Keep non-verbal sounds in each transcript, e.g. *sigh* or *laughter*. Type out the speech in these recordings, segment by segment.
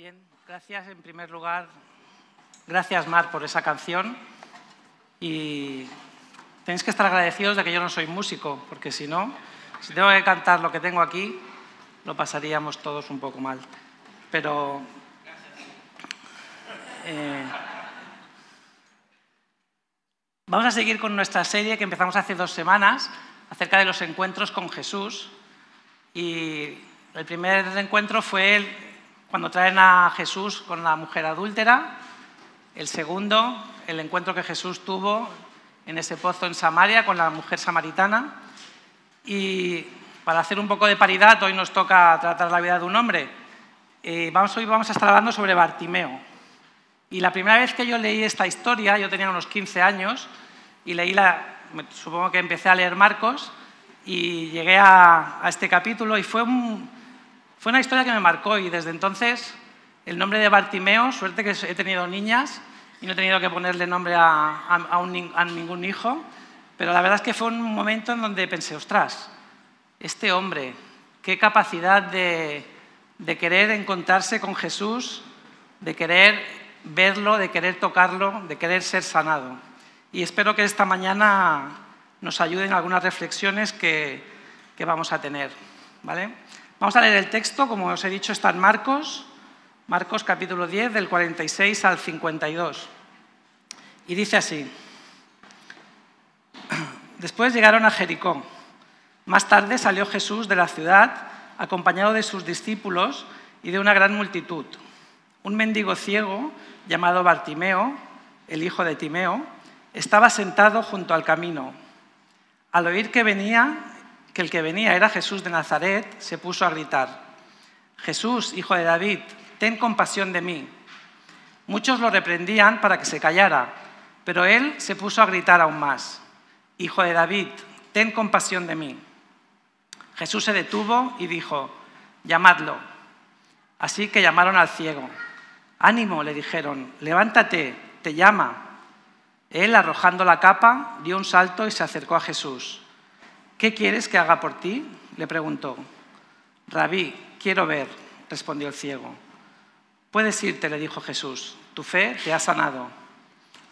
Bien, gracias en primer lugar. Gracias, Mar, por esa canción. Y tenéis que estar agradecidos de que yo no soy músico, porque si no, si tengo que cantar lo que tengo aquí, lo pasaríamos todos un poco mal. Pero. eh, vamos a seguir con nuestra serie que empezamos hace dos semanas acerca de los encuentros con Jesús. Y el primer encuentro fue el- cuando traen a Jesús con la mujer adúltera. El segundo, el encuentro que Jesús tuvo en ese pozo en Samaria con la mujer samaritana. Y para hacer un poco de paridad, hoy nos toca tratar la vida de un hombre. Eh, vamos, hoy vamos a estar hablando sobre Bartimeo. Y la primera vez que yo leí esta historia, yo tenía unos 15 años, y leí la, supongo que empecé a leer Marcos, y llegué a, a este capítulo, y fue, un- fue una historia que me marcó, y desde entonces el nombre de Bartimeo, suerte que he tenido niñas, y no he tenido que ponerle nombre a, ningún hijo, pero la verdad es que fue un momento en donde pensé, ostras, este hombre, qué capacidad de, querer encontrarse con Jesús, de querer verlo, de querer tocarlo, de querer ser sanado. Y espero que esta mañana nos ayuden algunas reflexiones que vamos a tener. ¿vale? Vamos a leer el texto, como os he dicho, está en Marcos, Marcos capítulo 10, del 46 al 52. Y dice así. Después llegaron a Jericó. Más tarde salió Jesús de la ciudad acompañado de sus discípulos y de una gran multitud. Un mendigo ciego llamado Bartimeo, el hijo de Timeo, estaba sentado junto al camino. Al oír que venía, que el que venía era Jesús de Nazaret, se puso a gritar: Jesús, hijo de David, ten compasión de mí. Muchos lo reprendían para que se callara, pero él se puso a gritar aún más: Hijo de David, ten compasión de mí. Jesús se detuvo y dijo, llamadlo. Así que llamaron al ciego. Ánimo, le dijeron, levántate, te llama. Él, arrojando la capa, dio un salto y se acercó a Jesús. ¿Qué quieres que haga por ti? le preguntó. Rabí, quiero ver, respondió el ciego. Puedes irte, le dijo Jesús, tu fe te ha sanado.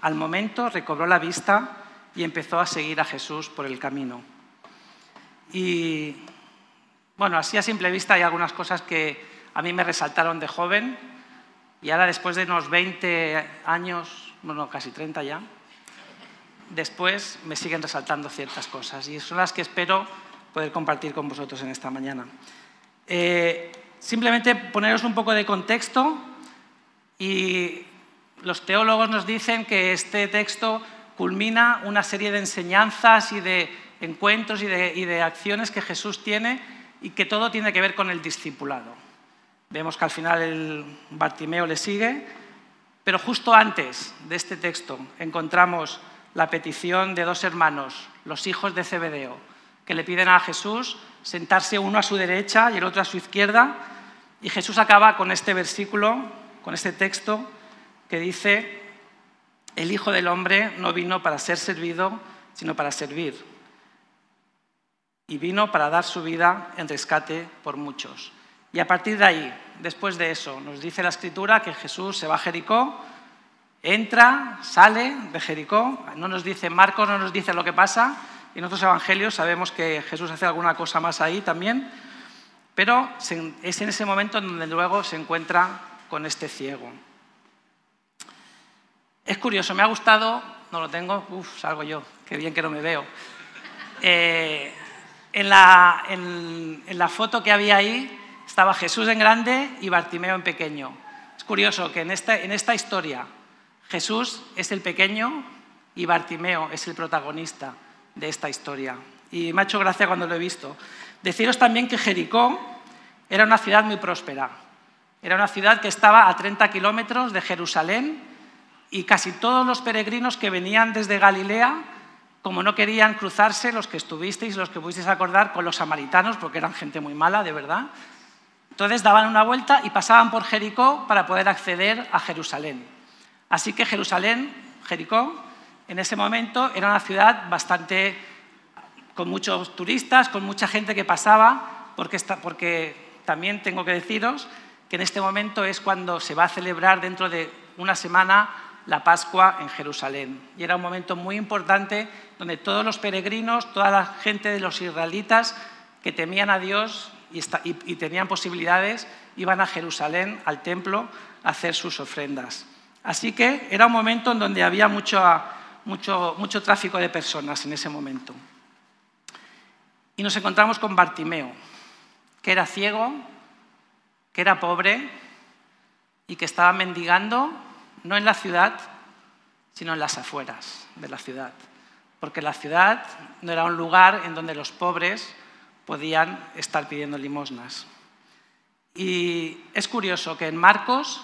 Al momento recobró la vista y empezó a seguir a Jesús por el camino. Y bueno, así a simple vista hay algunas cosas que a mí me resaltaron de joven y ahora después de unos 20 años, bueno, casi 30 ya, después me siguen resaltando ciertas cosas y son las que espero poder compartir con vosotros en esta mañana. Eh, simplemente poneros un poco de contexto y los teólogos nos dicen que este texto culmina una serie de enseñanzas y de encuentros y de, acciones que Jesús tiene y que todo tiene que ver con el discipulado. Vemos que al final el Bartimeo le sigue, pero justo antes de este texto encontramos la petición de dos hermanos, los hijos de Zebedeo, que le piden a Jesús sentarse uno a su derecha y el otro a su izquierda, y Jesús acaba con este versículo, con este texto que dice, el Hijo del Hombre no vino para ser servido, sino para servir. Y vino para dar su vida en rescate por muchos. Y a partir de ahí, después de eso, nos dice la Escritura que Jesús se va a Jericó, entra, sale de Jericó, no nos dice Marcos, no nos dice lo que pasa, y en otros evangelios sabemos que Jesús hace alguna cosa más ahí también, pero es en ese momento donde luego se encuentra con este ciego. Es curioso, me ha gustado, no lo tengo, uff, salgo yo, qué bien que no me veo. Eh, en, la, foto que había ahí estaba Jesús en grande y Bartimeo en pequeño. Es curioso que en esta historia Jesús es el pequeño y Bartimeo es el protagonista de esta historia. Y me ha hecho gracia cuando lo he visto. Deciros también que Jericó era una ciudad muy próspera. Era una ciudad que estaba a 30 kilómetros de Jerusalén y casi todos los peregrinos que venían desde Galilea, como no querían cruzarse, los que estuvisteis, los que pudisteis acordar, con los samaritanos, porque eran gente muy mala, de verdad, entonces daban una vuelta y pasaban por Jericó para poder acceder a Jerusalén. Así que Jerusalén, Jericó, en ese momento era una ciudad bastante con muchos turistas, con mucha gente que pasaba, porque, también tengo que deciros que en este momento es cuando se va a celebrar dentro de una semana la Pascua en Jerusalén. Y era un momento muy importante donde todos los peregrinos, toda la gente de los israelitas que temían a Dios y, tenían posibilidades, iban a Jerusalén, al templo, a hacer sus ofrendas. Así que era un momento en donde había mucho, mucho, mucho tráfico de personas en ese momento. Y nos encontramos con Bartimeo, que era ciego, que era pobre y que estaba mendigando no en la ciudad, sino en las afueras de la ciudad. Porque la ciudad no era un lugar en donde los pobres podían estar pidiendo limosnas. Y es curioso que en Marcos,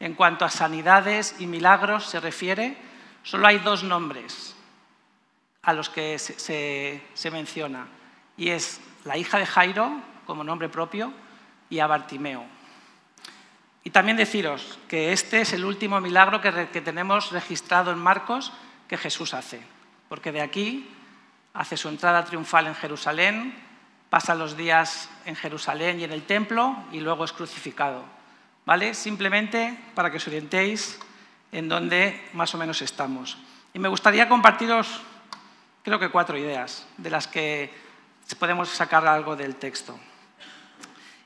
en cuanto a sanidades y milagros se refiere, solo hay dos nombres a los que se, menciona. Y es la hija de Jairo, como nombre propio, y a Bartimeo. Y también deciros que este es el último milagro que, tenemos registrado en Marcos que Jesús hace, porque de aquí hace su entrada triunfal en Jerusalén, pasa los días en Jerusalén y en el templo y luego es crucificado. ¿Vale? Simplemente para que os orientéis en dónde más o menos estamos. Y me gustaría compartiros, creo que cuatro ideas, de las que podemos sacar algo del texto.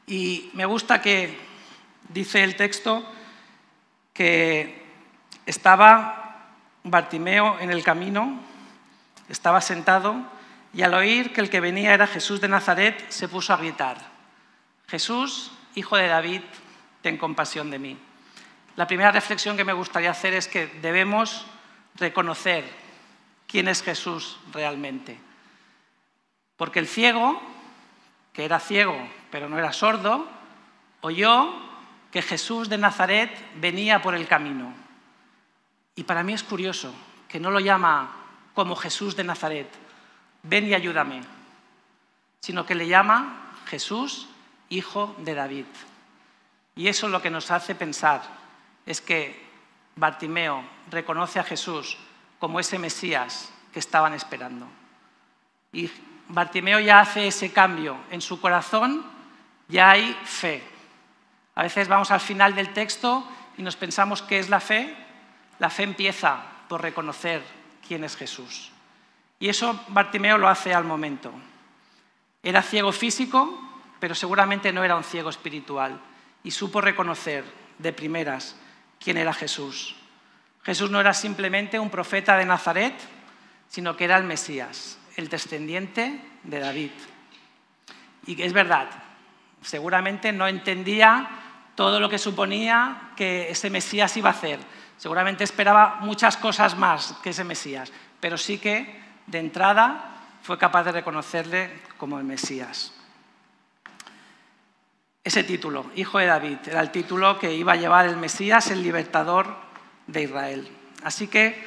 Y me gusta que Dice el texto que estaba Bartimeo en el camino, estaba sentado y al oír que el que venía era Jesús de Nazaret, se puso a gritar, Jesús, hijo de David, ten compasión de mí. La primera reflexión que me gustaría hacer es que debemos reconocer quién es Jesús realmente. Porque el ciego, que era ciego pero no era sordo, oyó que Jesús de Nazaret venía por el camino. Y para mí es curioso que no lo llama como Jesús de Nazaret, ven y ayúdame, sino que le llama Jesús, hijo de David. Y eso lo que nos hace pensar es que Bartimeo reconoce a Jesús como ese Mesías que estaban esperando. Y Bartimeo ya hace ese cambio. En su corazón ya hay fe. A veces vamos al final del texto y nos pensamos qué es la fe. La fe empieza por reconocer quién es Jesús. Y eso Bartimeo lo hace al momento. Era ciego físico, pero seguramente no era un ciego espiritual. Y supo reconocer de primeras quién era Jesús. Jesús no era simplemente un profeta de Nazaret, sino que era el Mesías, el descendiente de David. Y es verdad, seguramente no entendía todo lo que suponía que ese Mesías iba a hacer. Seguramente esperaba muchas cosas más que ese Mesías, pero sí que de entrada fue capaz de reconocerle como el Mesías. Ese título, Hijo de David, era el título que iba a llevar el Mesías, el libertador de Israel. Así que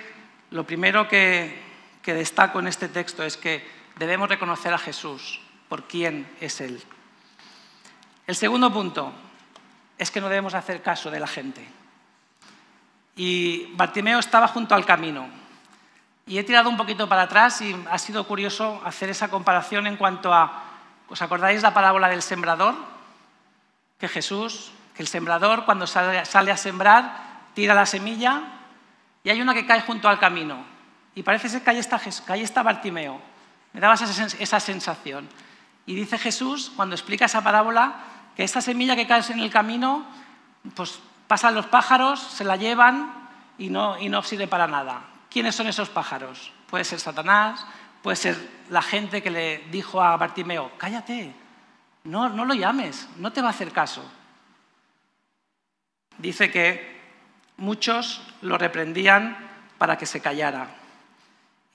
lo primero que, destaco en este texto es que debemos reconocer a Jesús por quién es Él. El segundo punto, es que no debemos hacer caso de la gente. Y Bartimeo estaba junto al camino. Y he tirado un poquito para atrás y ha sido curioso hacer esa comparación en cuanto a, ¿os acordáis la parábola del sembrador? Que Jesús, que el sembrador cuando sale, a sembrar, tira la semilla y hay una que cae junto al camino. Y parece que ahí está, que ahí está Bartimeo. Me daba esa sensación. Y dice Jesús, cuando explica esa parábola, que esta semilla que cae en el camino, pues pasan los pájaros, se la llevan y no, y no sirve para nada. ¿Quiénes son esos pájaros? Puede ser Satanás, puede ser la gente que le dijo a Bartimeo, cállate, no, no lo llames, no te va a hacer caso. Dice que muchos lo reprendían para que se callara.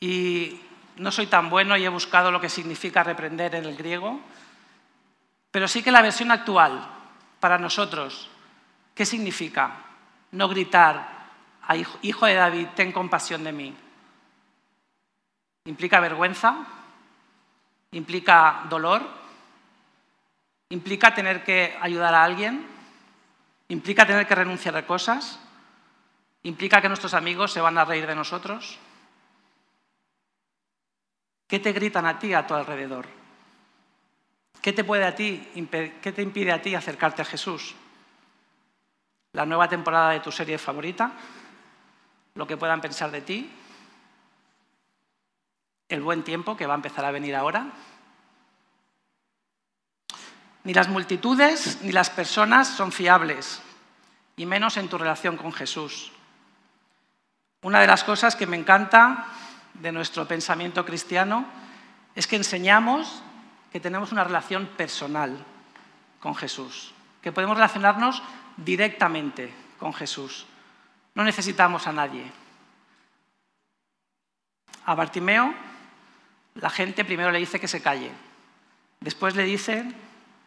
Y no soy tan bueno y he buscado lo que significa reprender en el griego, pero sí que la versión actual, para nosotros, ¿qué significa? No gritar, hijo de David, ten compasión de mí. ¿Implica vergüenza? ¿Implica dolor? ¿Implica tener que ayudar a alguien? ¿Implica tener que renunciar a cosas? ¿Implica que nuestros amigos se van a reír de nosotros? ¿Qué te gritan a ti a tu alrededor? ¿Qué te puede a ti, qué te impide a ti acercarte a Jesús? la nueva temporada de tu serie favorita, lo que puedan pensar de ti, el buen tiempo que va a empezar a venir ahora. Ni las multitudes ni las personas son fiables, y menos en tu relación con Jesús. Una de las cosas que me encanta de nuestro pensamiento cristiano es que enseñamos que tenemos una relación personal con Jesús, que podemos relacionarnos directamente con Jesús. No necesitamos a nadie. A Bartimeo la gente primero le dice que se calle, después le dicen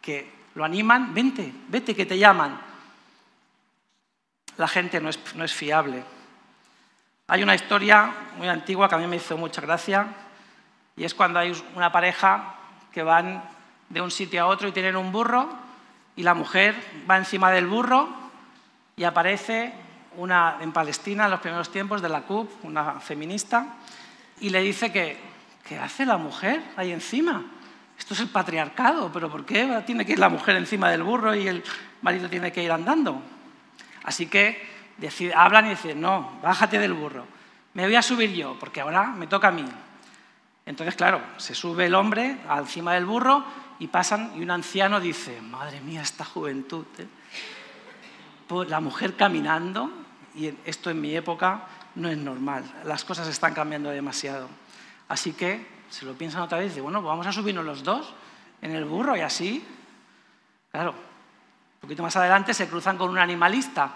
que lo animan, vente, vete, que te llaman. La gente no es, no es fiable. Hay una historia muy antigua que a mí me hizo mucha gracia y es cuando hay una pareja que van de un sitio a otro y tienen un burro y la mujer va encima del burro y aparece una en Palestina en los primeros tiempos de la CUP, una feminista, y le dice que ¿qué hace la mujer ahí encima? Esto es el patriarcado, pero ¿por qué tiene que ir la mujer encima del burro y el marido tiene que ir andando? Así que hablan y dicen, no, bájate del burro, me voy a subir yo, porque ahora me toca a mí. Entonces, claro, se sube el hombre encima del burro y pasan y un anciano dice, madre mía, esta juventud. ¿eh? Pues la mujer caminando, y esto en mi época no es normal, las cosas están cambiando demasiado. Así que se lo piensan otra vez y dicen, bueno, pues vamos a subirnos los dos en el burro y así. Claro, un poquito más adelante se cruzan con un animalista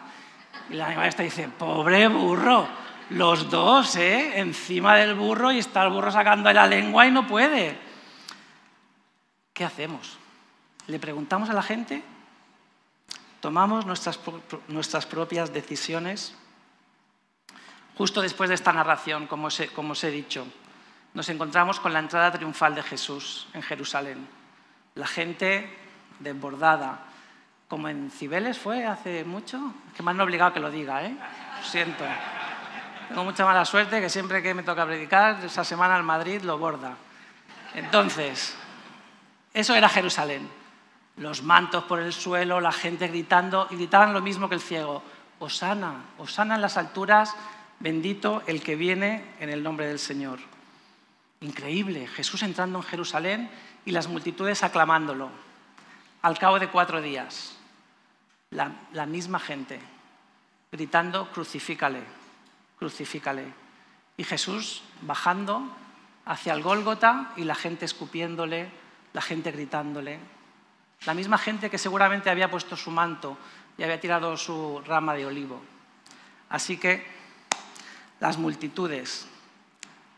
y la animalista dice, pobre burro, los dos, ¿eh? Encima del burro y está el burro sacando la lengua y no puede. ¿Qué hacemos? ¿Le preguntamos a la gente? ¿Tomamos nuestras, nuestras propias decisiones? Justo después de esta narración, como como os he dicho, nos encontramos con la entrada triunfal de Jesús en Jerusalén. La gente desbordada, como en Cibeles fue hace mucho, que me han obligado a que lo diga, ¿eh? Lo siento. Tengo mucha mala suerte que siempre que me toca predicar, esa semana en Madrid lo borda. Entonces, eso era Jerusalén. Los mantos por el suelo, la gente gritando, y gritaban lo mismo que el ciego. Osana, Osana en las alturas, bendito el que viene en el nombre del Señor. Increíble, Jesús entrando en Jerusalén y las multitudes aclamándolo. Al cabo de cuatro días, la, misma gente gritando, crucifícale, crucifícale. Y Jesús bajando hacia el Gólgota y la gente escupiéndole, la gente gritándole. La misma gente que seguramente había puesto su manto y había tirado su rama de olivo. Así que las multitudes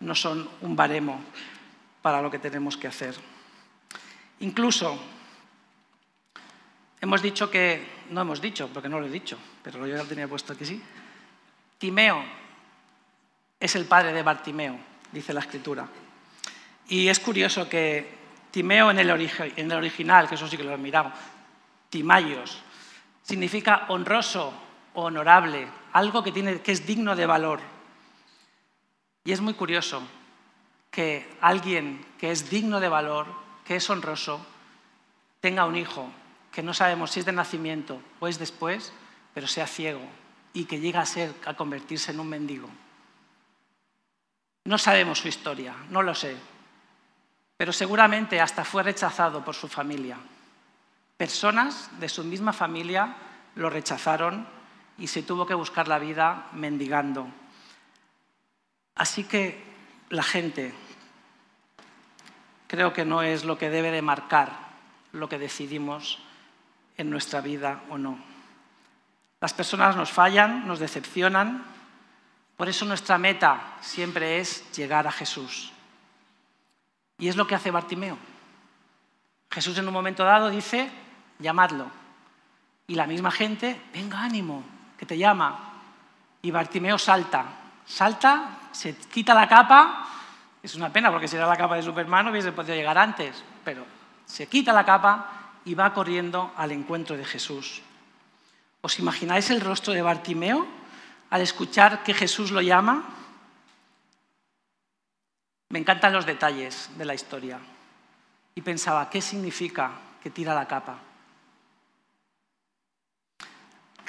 no son un baremo para lo que tenemos que hacer. Incluso hemos dicho que, no hemos dicho, porque no lo he dicho, pero yo ya tenía puesto aquí sí, Timeo es el padre de Bartimeo, dice la escritura. Y es curioso que Timeo en el, en el original, que eso sí que lo he mirado, Timayos, significa honroso honorable, algo que, tiene, que es digno de valor. Y es muy curioso que alguien que es digno de valor, que es honroso, tenga un hijo que no sabemos si es de nacimiento o es después, pero sea ciego y que llegue a ser a convertirse en un mendigo. No sabemos su historia, no lo sé, pero seguramente hasta fue rechazado por su familia. Personas de su misma familia lo rechazaron y se tuvo que buscar la vida mendigando. Así que la gente creo que no es lo que debe de marcar lo que decidimos en nuestra vida o no. Las personas nos fallan, nos decepcionan, por eso nuestra meta siempre es llegar a Jesús. Y es lo que hace Bartimeo. Jesús en un momento dado dice, llamadlo. Y la misma gente, venga ánimo, que te llama. Y Bartimeo salta, salta, se quita la capa, es una pena porque si era la capa de Superman hubiese podido llegar antes, pero se quita la capa y va corriendo al encuentro de Jesús. ¿Os imagináis el rostro de Bartimeo al escuchar que Jesús lo llama? Me encantan los detalles de la historia y pensaba, ¿qué significa que tira la capa?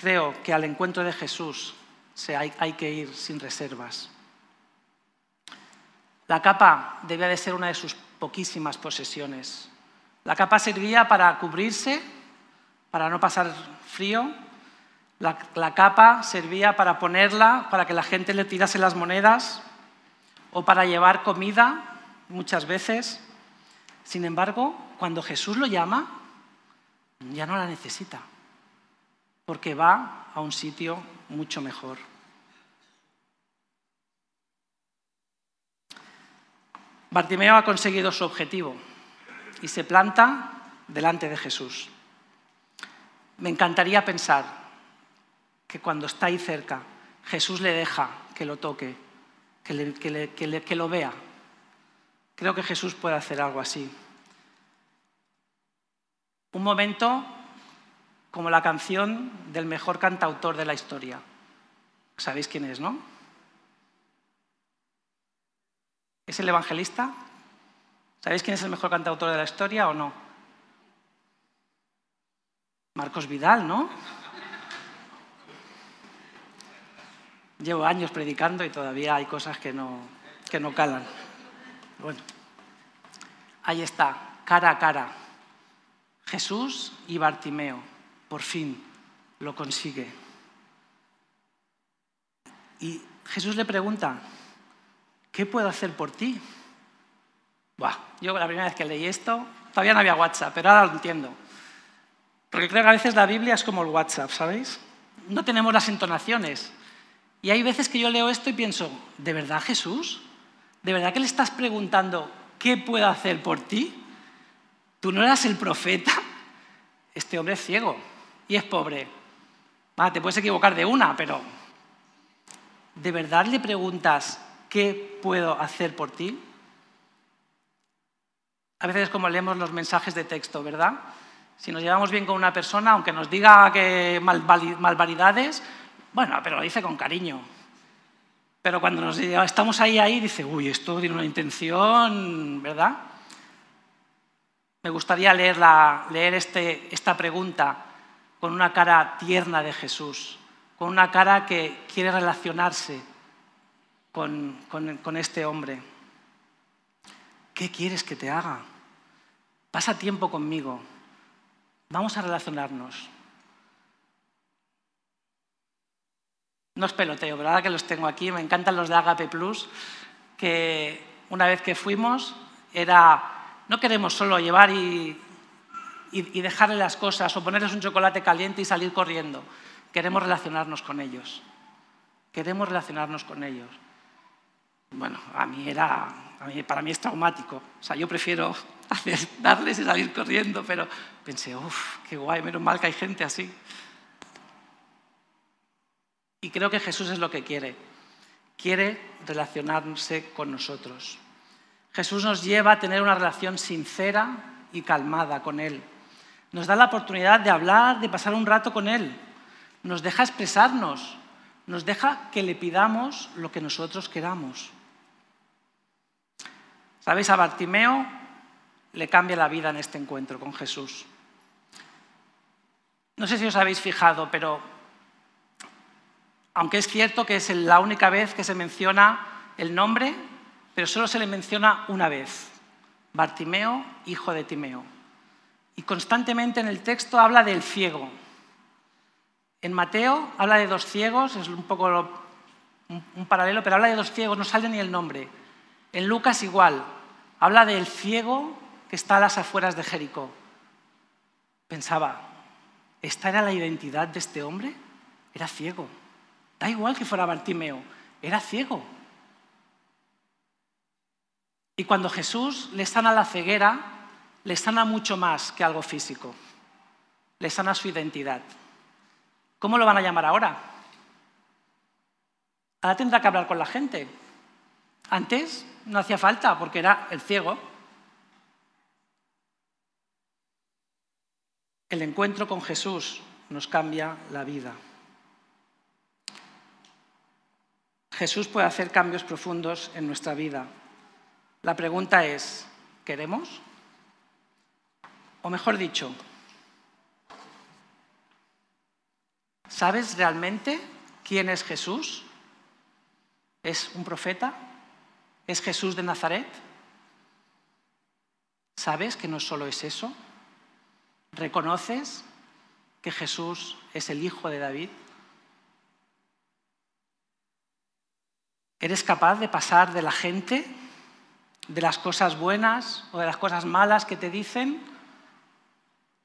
creo que al encuentro de Jesús hay, que ir sin reservas. La capa debía de ser una de sus poquísimas posesiones. La capa servía para cubrirse, para no pasar frío. La, capa servía para ponerla, para que la gente le tirase las monedas o para llevar comida muchas veces. Sin embargo, cuando Jesús lo llama, ya no la necesita, porque va a un sitio mucho mejor. Bartimeo ha conseguido su objetivo y se planta delante de Jesús. Me encantaría pensar que cuando está ahí cerca, Jesús le deja que lo toque, que, lo vea. Creo que Jesús puede hacer algo así. Un momento como la canción del mejor cantautor de la historia. ¿Sabéis quién es, no? ¿Es el evangelista? ¿Sabéis quién es el mejor cantautor de la historia o no? Marcos Vidal, ¿no? Llevo años predicando y todavía hay cosas que no, que no calan. Bueno, ahí está, cara a cara. Jesús y Bartimeo, por fin, lo consigue. Y Jesús le pregunta, ¿qué puedo hacer por ti? Buah, yo la primera vez que leí esto, todavía no había WhatsApp, pero ahora lo entiendo. Porque creo que a veces la Biblia es como el WhatsApp, ¿sabéis? No tenemos las entonaciones. Y hay veces que yo leo esto y pienso, ¿de verdad Jesús? ¿De verdad que le estás preguntando qué puedo hacer por ti? ¿Tú no eras el profeta? Este hombre es ciego y es pobre. te puedes equivocar de una, pero ¿de verdad le preguntas ¿qué puedo hacer por ti? A veces es como leemos los mensajes de texto, ¿verdad? Si nos llevamos bien con una persona, aunque nos diga que malvaridades, bueno, pero lo dice con cariño. Pero cuando nos estamos ahí, ahí, dice, uy, esto tiene una intención, ¿verdad? Me gustaría leer, leer este, esta pregunta con una cara tierna de Jesús, con una cara que quiere relacionarse con, este hombre. ¿Qué quieres que te haga? Pasa tiempo conmigo. Vamos a relacionarnos. No es peloteo, ¿verdad? Que los tengo aquí. Me encantan los de Agape Plus, que una vez que fuimos era, no queremos solo llevar y, y dejarle las cosas o ponerles un chocolate caliente y salir corriendo. Queremos relacionarnos con ellos. Queremos relacionarnos con ellos bueno, a mí era, para mí es traumático. O sea, yo prefiero *laughs* darles y salir corriendo, pero pensé, uff, qué guay, menos mal que hay gente así. Y creo que Jesús es lo que quiere. Quiere relacionarse con nosotros. Jesús nos lleva a tener una relación sincera y calmada con Él. Nos da la oportunidad de hablar, de pasar un rato con Él. Nos deja expresarnos. Nos deja que le pidamos lo que nosotros queramos. ¿Sabéis? A Bartimeo le cambia la vida en este encuentro con Jesús. No sé si os habéis fijado, pero aunque es cierto que es la única vez que se menciona el nombre, pero solo se le menciona una vez, Bartimeo, hijo de Timeo. Y constantemente en el texto habla del ciego. En Mateo habla de dos ciegos, es un poco un paralelo, pero habla de dos ciegos, no sale ni el nombre. En Lucas igual, habla del ciego que está a las afueras de Jericó. Pensaba, ¿esta era la identidad de este hombre? Era ciego. Da igual que fuera Bartimeo, era ciego. Y cuando Jesús le sana la ceguera, le sana mucho más que algo físico. Le sana su identidad. ¿Cómo lo van a llamar ahora? Ahora tendrá que hablar con la gente. Antes no hacía falta porque era el ciego. El encuentro con Jesús nos cambia la vida. Jesús puede hacer cambios profundos en nuestra vida. La pregunta es, ¿queremos? O mejor dicho, ¿Sabes realmente quién es Jesús? ¿Es un profeta? ¿Es Jesús de Nazaret? ¿Sabes que no solo es eso? ¿Reconoces que Jesús es el Hijo de David? ¿Eres capaz de pasar de la gente, de las cosas buenas o de las cosas malas que te dicen,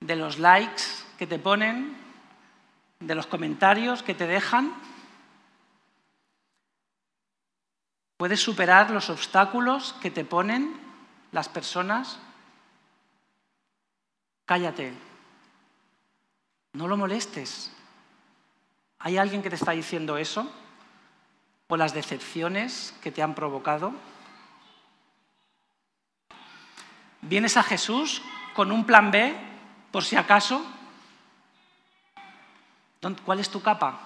de los likes que te ponen, de los comentarios que te dejan? ¿Puedes superar los obstáculos que te ponen las personas? Cállate. No lo molestes. ¿Hay alguien que te está diciendo eso? ¿O las decepciones que te han provocado? ¿Vienes a Jesús con un plan B, por si acaso? ¿Cuál es tu capa?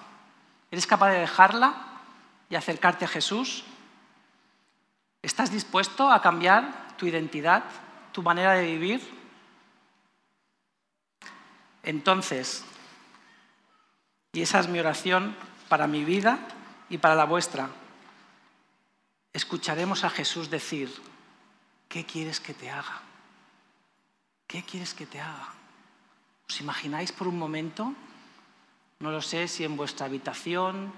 ¿Eres capaz de dejarla y acercarte a Jesús? ¿Estás dispuesto a cambiar tu identidad, tu manera de vivir? Entonces, y esa es mi oración para mi vida y para la vuestra, escucharemos a Jesús decir, ¿qué quieres que te haga? ¿Qué quieres que te haga? ¿Os imagináis por un momento? No lo sé si en vuestra habitación,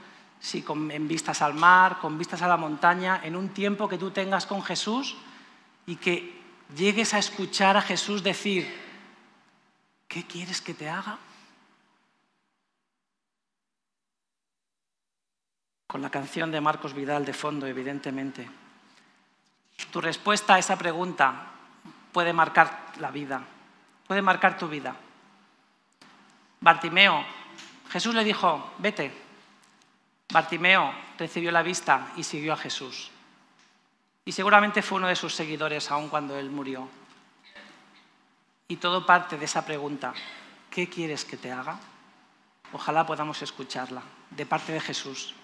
si en vistas al mar, con vistas a la montaña, en un tiempo que tú tengas con Jesús y que llegues a escuchar a Jesús decir, ¿qué quieres que te haga? Con la canción de Marcos Vidal de fondo, evidentemente. Tu respuesta a esa pregunta puede marcar la vida, puede marcar tu vida. Bartimeo, Jesús le dijo, vete. Bartimeo recibió la vista y siguió a Jesús. Y seguramente fue uno de sus seguidores aun cuando él murió. Y todo parte de esa pregunta, ¿qué quieres que te haga? Ojalá podamos escucharla de parte de Jesús.